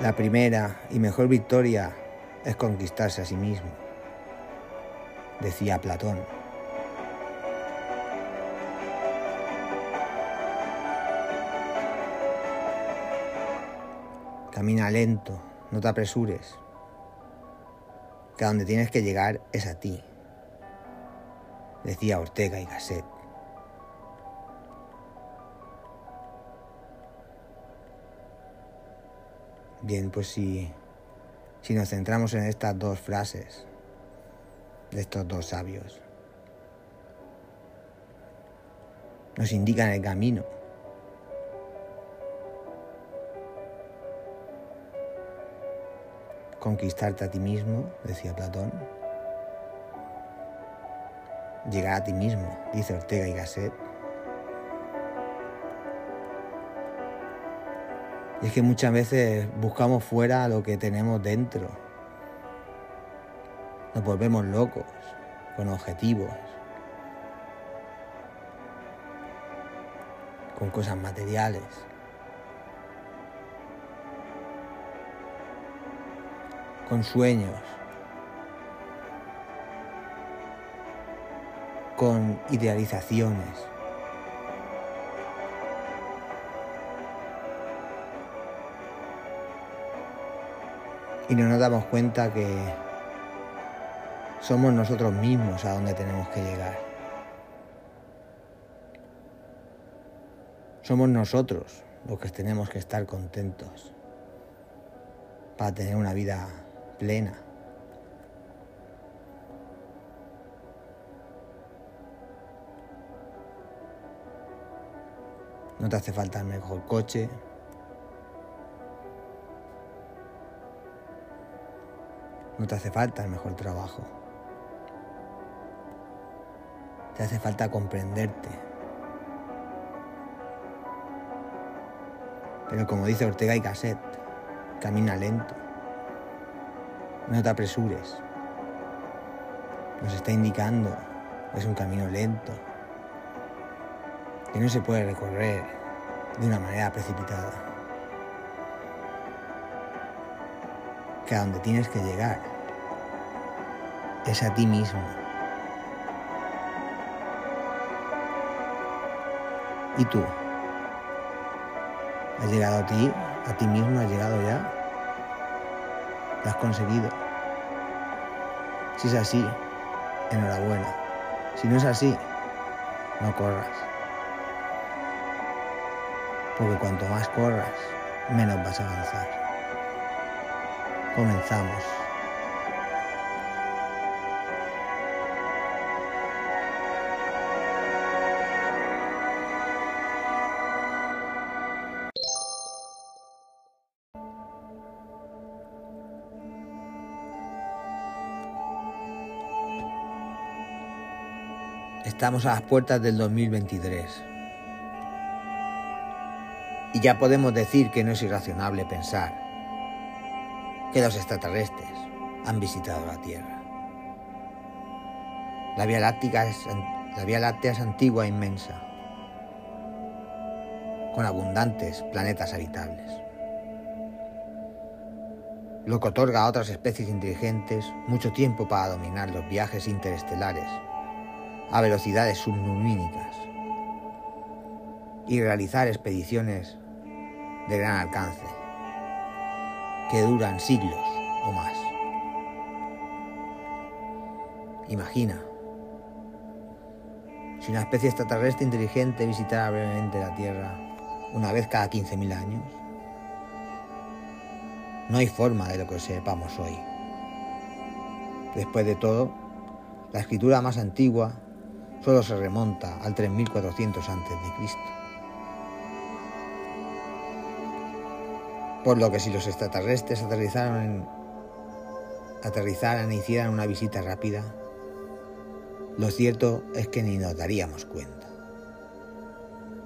La primera y mejor victoria es conquistarse a sí mismo, decía Platón. Camina lento, no te apresures, que a donde tienes que llegar es a ti, decía Ortega y Gasset. Bien, pues si, si nos centramos en estas dos frases de estos dos sabios, nos indican el camino. Conquistarte a ti mismo, decía Platón. Llegar a ti mismo, dice Ortega y Gasset. Y es que muchas veces buscamos fuera lo que tenemos dentro. Nos volvemos locos con objetivos, con cosas materiales. con sueños, con idealizaciones. Y no nos damos cuenta que somos nosotros mismos a donde tenemos que llegar. Somos nosotros los que tenemos que estar contentos para tener una vida plena. No te hace falta el mejor coche. No te hace falta el mejor trabajo. Te hace falta comprenderte. Pero como dice Ortega y Gasset, camina lento. No te apresures. Nos está indicando que es un camino lento, que no se puede recorrer de una manera precipitada. Que a donde tienes que llegar es a ti mismo. ¿Y tú? ¿Has llegado a ti? ¿A ti mismo? ¿Has llegado ya? Lo has conseguido. Si es así, enhorabuena. Si no es así, no corras. Porque cuanto más corras, menos vas a avanzar. Comenzamos. Estamos a las puertas del 2023. Y ya podemos decir que no es irracionable pensar que los extraterrestres han visitado la Tierra. La Vía Láctea es, Vía Láctea es antigua e inmensa, con abundantes planetas habitables, lo que otorga a otras especies inteligentes mucho tiempo para dominar los viajes interestelares a velocidades sublumínicas y realizar expediciones de gran alcance que duran siglos o más. Imagina si una especie extraterrestre inteligente visitara brevemente la Tierra una vez cada 15.000 años. No hay forma de lo que sepamos hoy. Después de todo, la escritura más antigua solo se remonta al 3400 a.C. Por lo que si los extraterrestres aterrizaran e hicieran una visita rápida, lo cierto es que ni nos daríamos cuenta.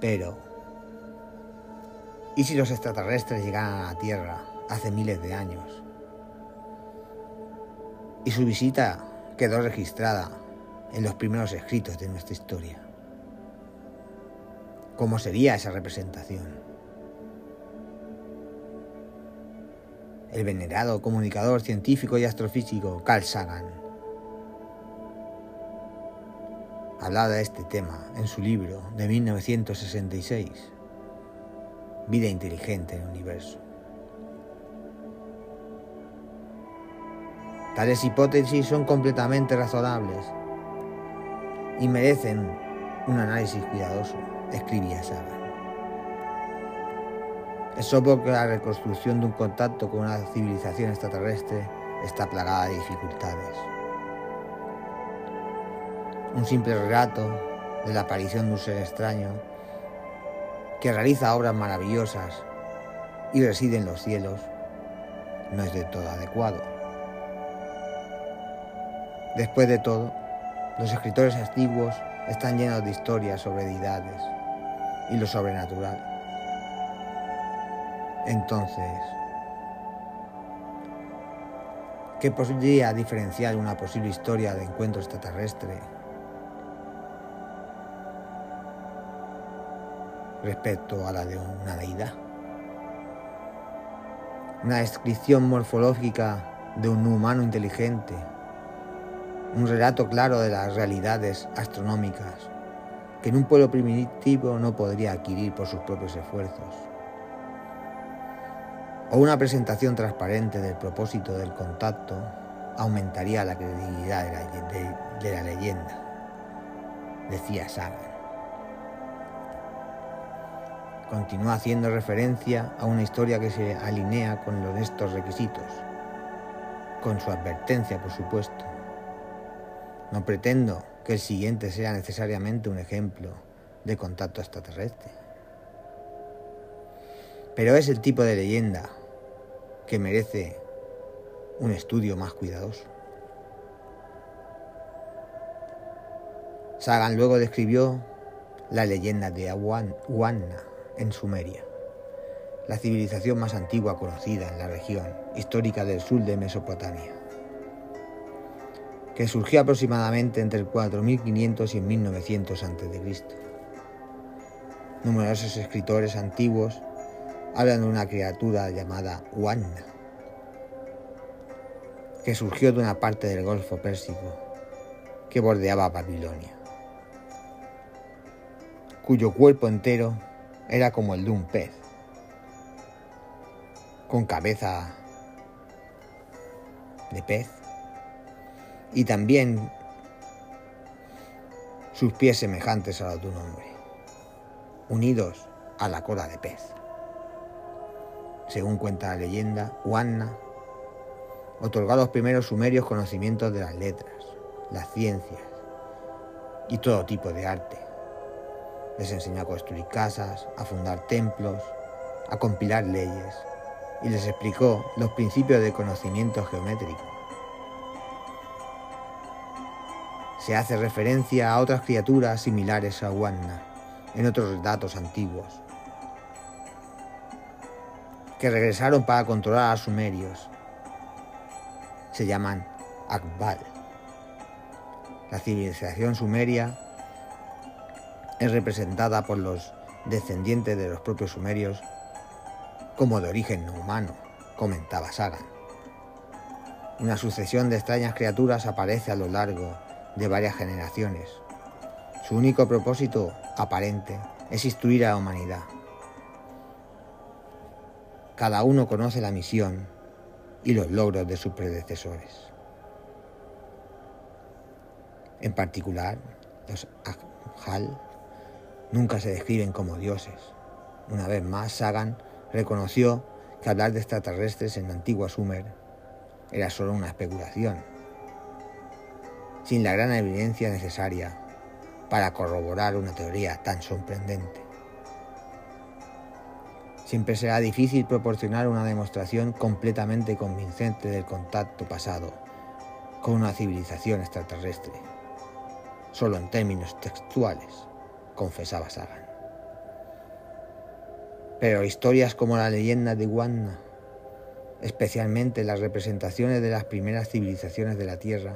Pero, ¿y si los extraterrestres llegaran a la Tierra hace miles de años? Y su visita quedó registrada en los primeros escritos de nuestra historia. ¿Cómo sería esa representación? El venerado comunicador científico y astrofísico Carl Sagan. Hablaba de este tema en su libro de 1966, Vida inteligente en el universo. Tales hipótesis son completamente razonables y merecen un análisis cuidadoso, escribía Sagan. Es obvio que la reconstrucción de un contacto con una civilización extraterrestre está plagada de dificultades. Un simple relato de la aparición de un ser extraño que realiza obras maravillosas y reside en los cielos no es de todo adecuado. Después de todo, los escritores antiguos están llenos de historias sobre deidades y lo sobrenatural. Entonces, ¿qué podría diferenciar una posible historia de encuentro extraterrestre respecto a la de una deidad? Una descripción morfológica de un humano inteligente, un relato claro de las realidades astronómicas que en un pueblo primitivo no podría adquirir por sus propios esfuerzos o una presentación transparente del propósito del contacto aumentaría la credibilidad de la, leyenda, decía Sagan. Continúa haciendo referencia a una historia que se alinea con los estos requisitos, con su advertencia, por supuesto. No pretendo que el siguiente sea necesariamente un ejemplo de contacto extraterrestre. Pero es el tipo de leyenda que merece un estudio más cuidadoso. Sagan luego describió la leyenda de Awanna en Sumeria, la civilización más antigua conocida en la región histórica del sur de Mesopotamia, que surgió aproximadamente entre el 4500 y el 1900 a.C. Numerosos escritores antiguos hablan de una criatura llamada Wanna, que surgió de una parte del Golfo Pérsico que bordeaba Babilonia, cuyo cuerpo entero era como el de un pez, con cabeza de pez y también sus pies semejantes a los de un hombre, unidos a la cola de pez. Según cuenta la leyenda, Wanna otorgó a los primeros sumerios conocimientos de las letras, las ciencias y todo tipo de arte. Les enseñó a construir casas, a fundar templos, a compilar leyes y les explicó los principios de conocimiento geométrico. Se hace referencia a otras criaturas similares a Wanna en otros datos antiguos, que regresaron para controlar a sumerios. Se llaman Akbal. La civilización sumeria es representada por los descendientes de los propios sumerios como de origen no humano, comentaba Sagan. Una sucesión de extrañas criaturas aparece a lo largo de varias generaciones. Su único propósito aparente es instruir a la humanidad. Cada uno conoce la misión y los logros de sus predecesores. En particular, los Ajal nunca se describen como dioses. Una vez más, Sagan reconoció que hablar de extraterrestres en la antigua Sumer era solo una especulación, sin la gran evidencia necesaria para corroborar una teoría tan sorprendente. Siempre será difícil proporcionar una demostración completamente convincente del contacto pasado con una civilización extraterrestre, solo en términos textuales, confesaba Sagan. Pero historias como la leyenda de Wanna, especialmente las representaciones de las primeras civilizaciones de la Tierra,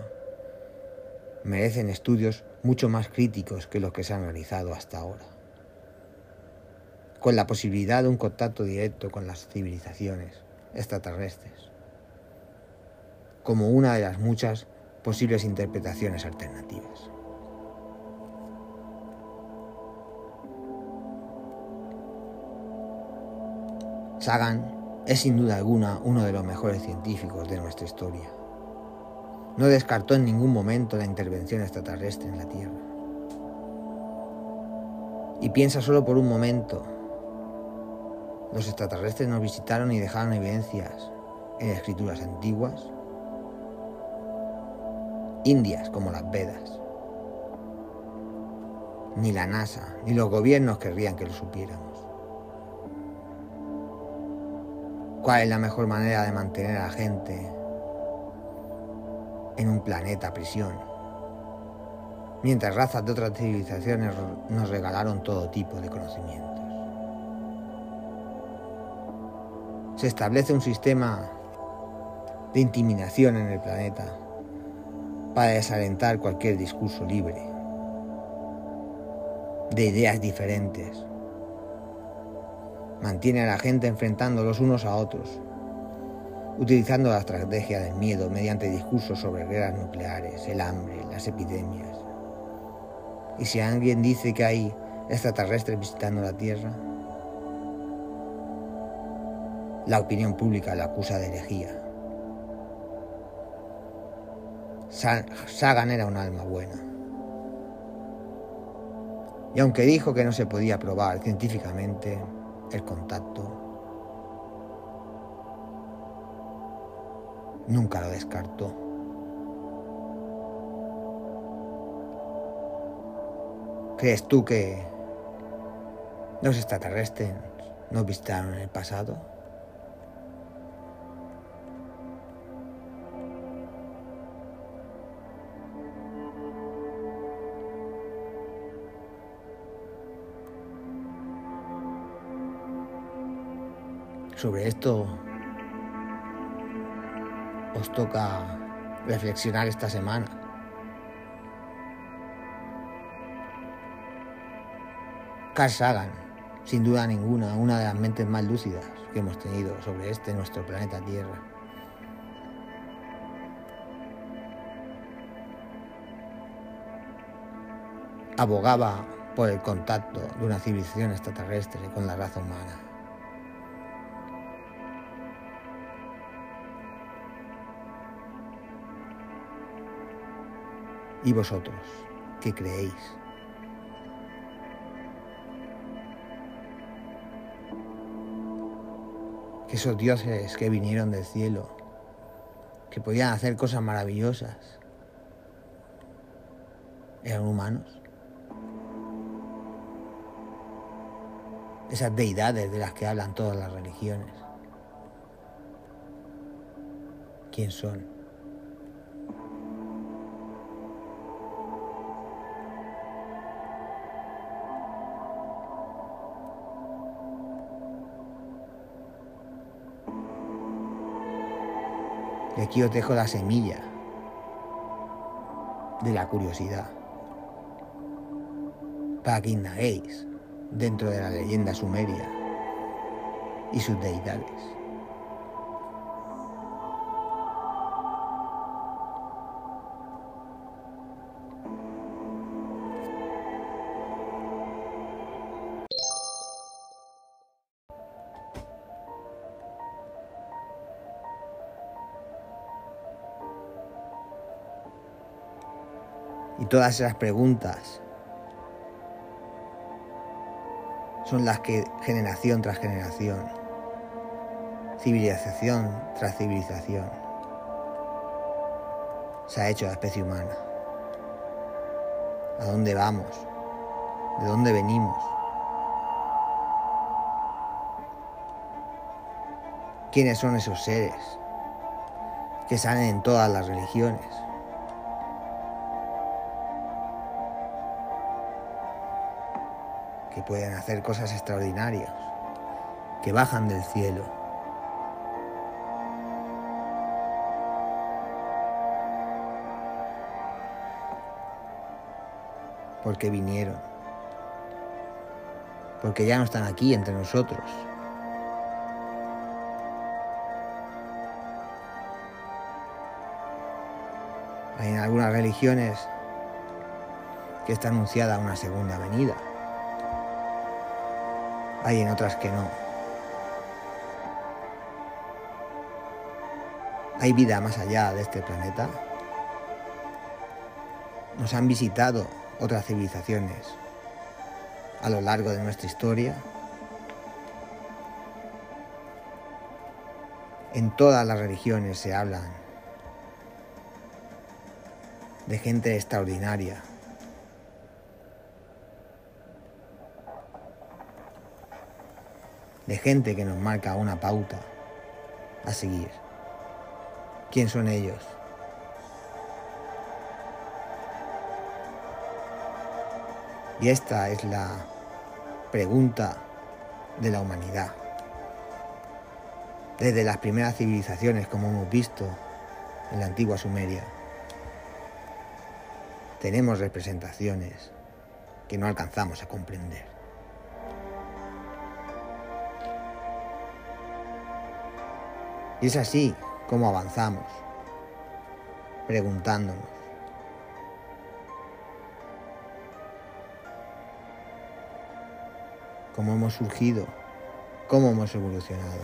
merecen estudios mucho más críticos que los que se han realizado hasta ahora con la posibilidad de un contacto directo con las civilizaciones extraterrestres, como una de las muchas posibles interpretaciones alternativas. Sagan es sin duda alguna uno de los mejores científicos de nuestra historia. No descartó en ningún momento la intervención extraterrestre en la Tierra. Y piensa solo por un momento. Los extraterrestres nos visitaron y dejaron evidencias en escrituras antiguas, indias como las Vedas. Ni la NASA, ni los gobiernos querrían que lo supiéramos. ¿Cuál es la mejor manera de mantener a la gente en un planeta prisión? Mientras razas de otras civilizaciones nos regalaron todo tipo de conocimientos. Se establece un sistema de intimidación en el planeta para desalentar cualquier discurso libre, de ideas diferentes. Mantiene a la gente enfrentando los unos a otros, utilizando la estrategia del miedo mediante discursos sobre guerras nucleares, el hambre, las epidemias. Y si alguien dice que hay extraterrestres visitando la Tierra, la opinión pública la acusa de herejía. Sagan era un alma buena. Y aunque dijo que no se podía probar científicamente el contacto, nunca lo descartó. ¿Crees tú que los extraterrestres nos visitaron en el pasado? Sobre esto os toca reflexionar esta semana. Carl Sagan, sin duda ninguna, una de las mentes más lúcidas que hemos tenido sobre este nuestro planeta Tierra. Abogaba por el contacto de una civilización extraterrestre con la raza humana. ¿Y vosotros qué creéis? Que esos dioses que vinieron del cielo, que podían hacer cosas maravillosas, eran humanos. Esas deidades de las que hablan todas las religiones. ¿Quién son? Y aquí os dejo la semilla de la curiosidad para que indaguéis dentro de la leyenda sumeria y sus deidades. Todas esas preguntas son las que generación tras generación, civilización tras civilización, se ha hecho la especie humana. ¿A dónde vamos? ¿De dónde venimos? ¿Quiénes son esos seres que salen en todas las religiones? pueden hacer cosas extraordinarias, que bajan del cielo. Porque vinieron. Porque ya no están aquí entre nosotros. Hay en algunas religiones que está anunciada una segunda venida. Hay en otras que no. ¿Hay vida más allá de este planeta? Nos han visitado otras civilizaciones a lo largo de nuestra historia. En todas las religiones se hablan de gente extraordinaria. De gente que nos marca una pauta a seguir. ¿Quién son ellos? Y esta es la pregunta de la humanidad. Desde las primeras civilizaciones, como hemos visto en la antigua Sumeria, tenemos representaciones que no alcanzamos a comprender. Y es así como avanzamos, preguntándonos, cómo hemos surgido, cómo hemos evolucionado.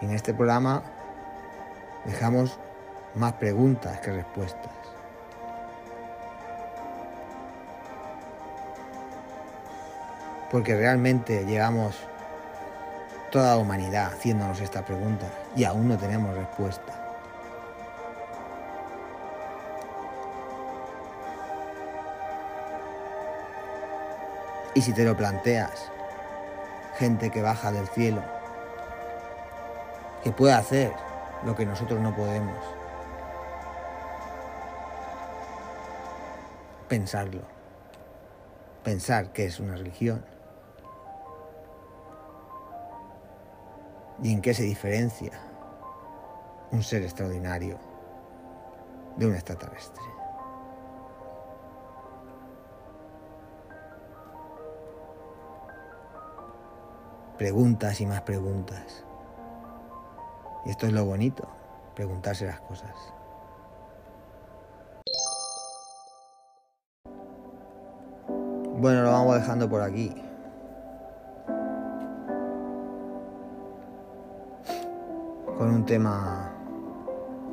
En este programa dejamos más preguntas que respuestas. Porque realmente llevamos toda humanidad haciéndonos esta pregunta y aún no tenemos respuesta. Y si te lo planteas, gente que baja del cielo, que puede hacer lo que nosotros no podemos, pensarlo, pensar que es una religión. ¿Y en qué se diferencia un ser extraordinario de un extraterrestre? Preguntas y más preguntas. Y esto es lo bonito, preguntarse las cosas. Bueno, lo vamos dejando por aquí. Con un tema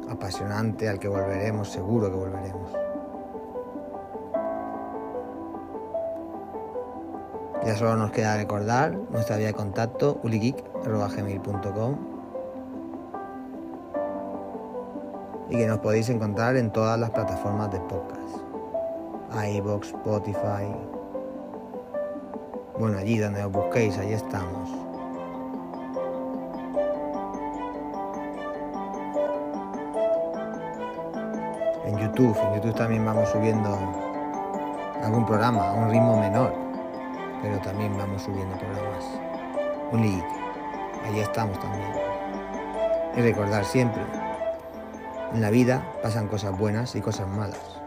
apasionante al que volveremos, seguro que volveremos. Ya solo nos queda recordar nuestra vía de contacto uligeek.com y que nos podéis encontrar en todas las plataformas de podcast. iBox, Spotify. Bueno, allí donde os busquéis, allí estamos. YouTube. En YouTube también vamos subiendo algún programa a un ritmo menor, pero también vamos subiendo programas. Un link, allí estamos también. Y recordar siempre, en la vida pasan cosas buenas y cosas malas,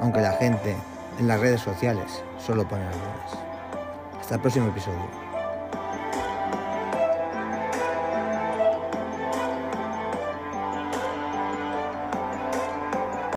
aunque la gente en las redes sociales solo pone algunas. Hasta el próximo episodio.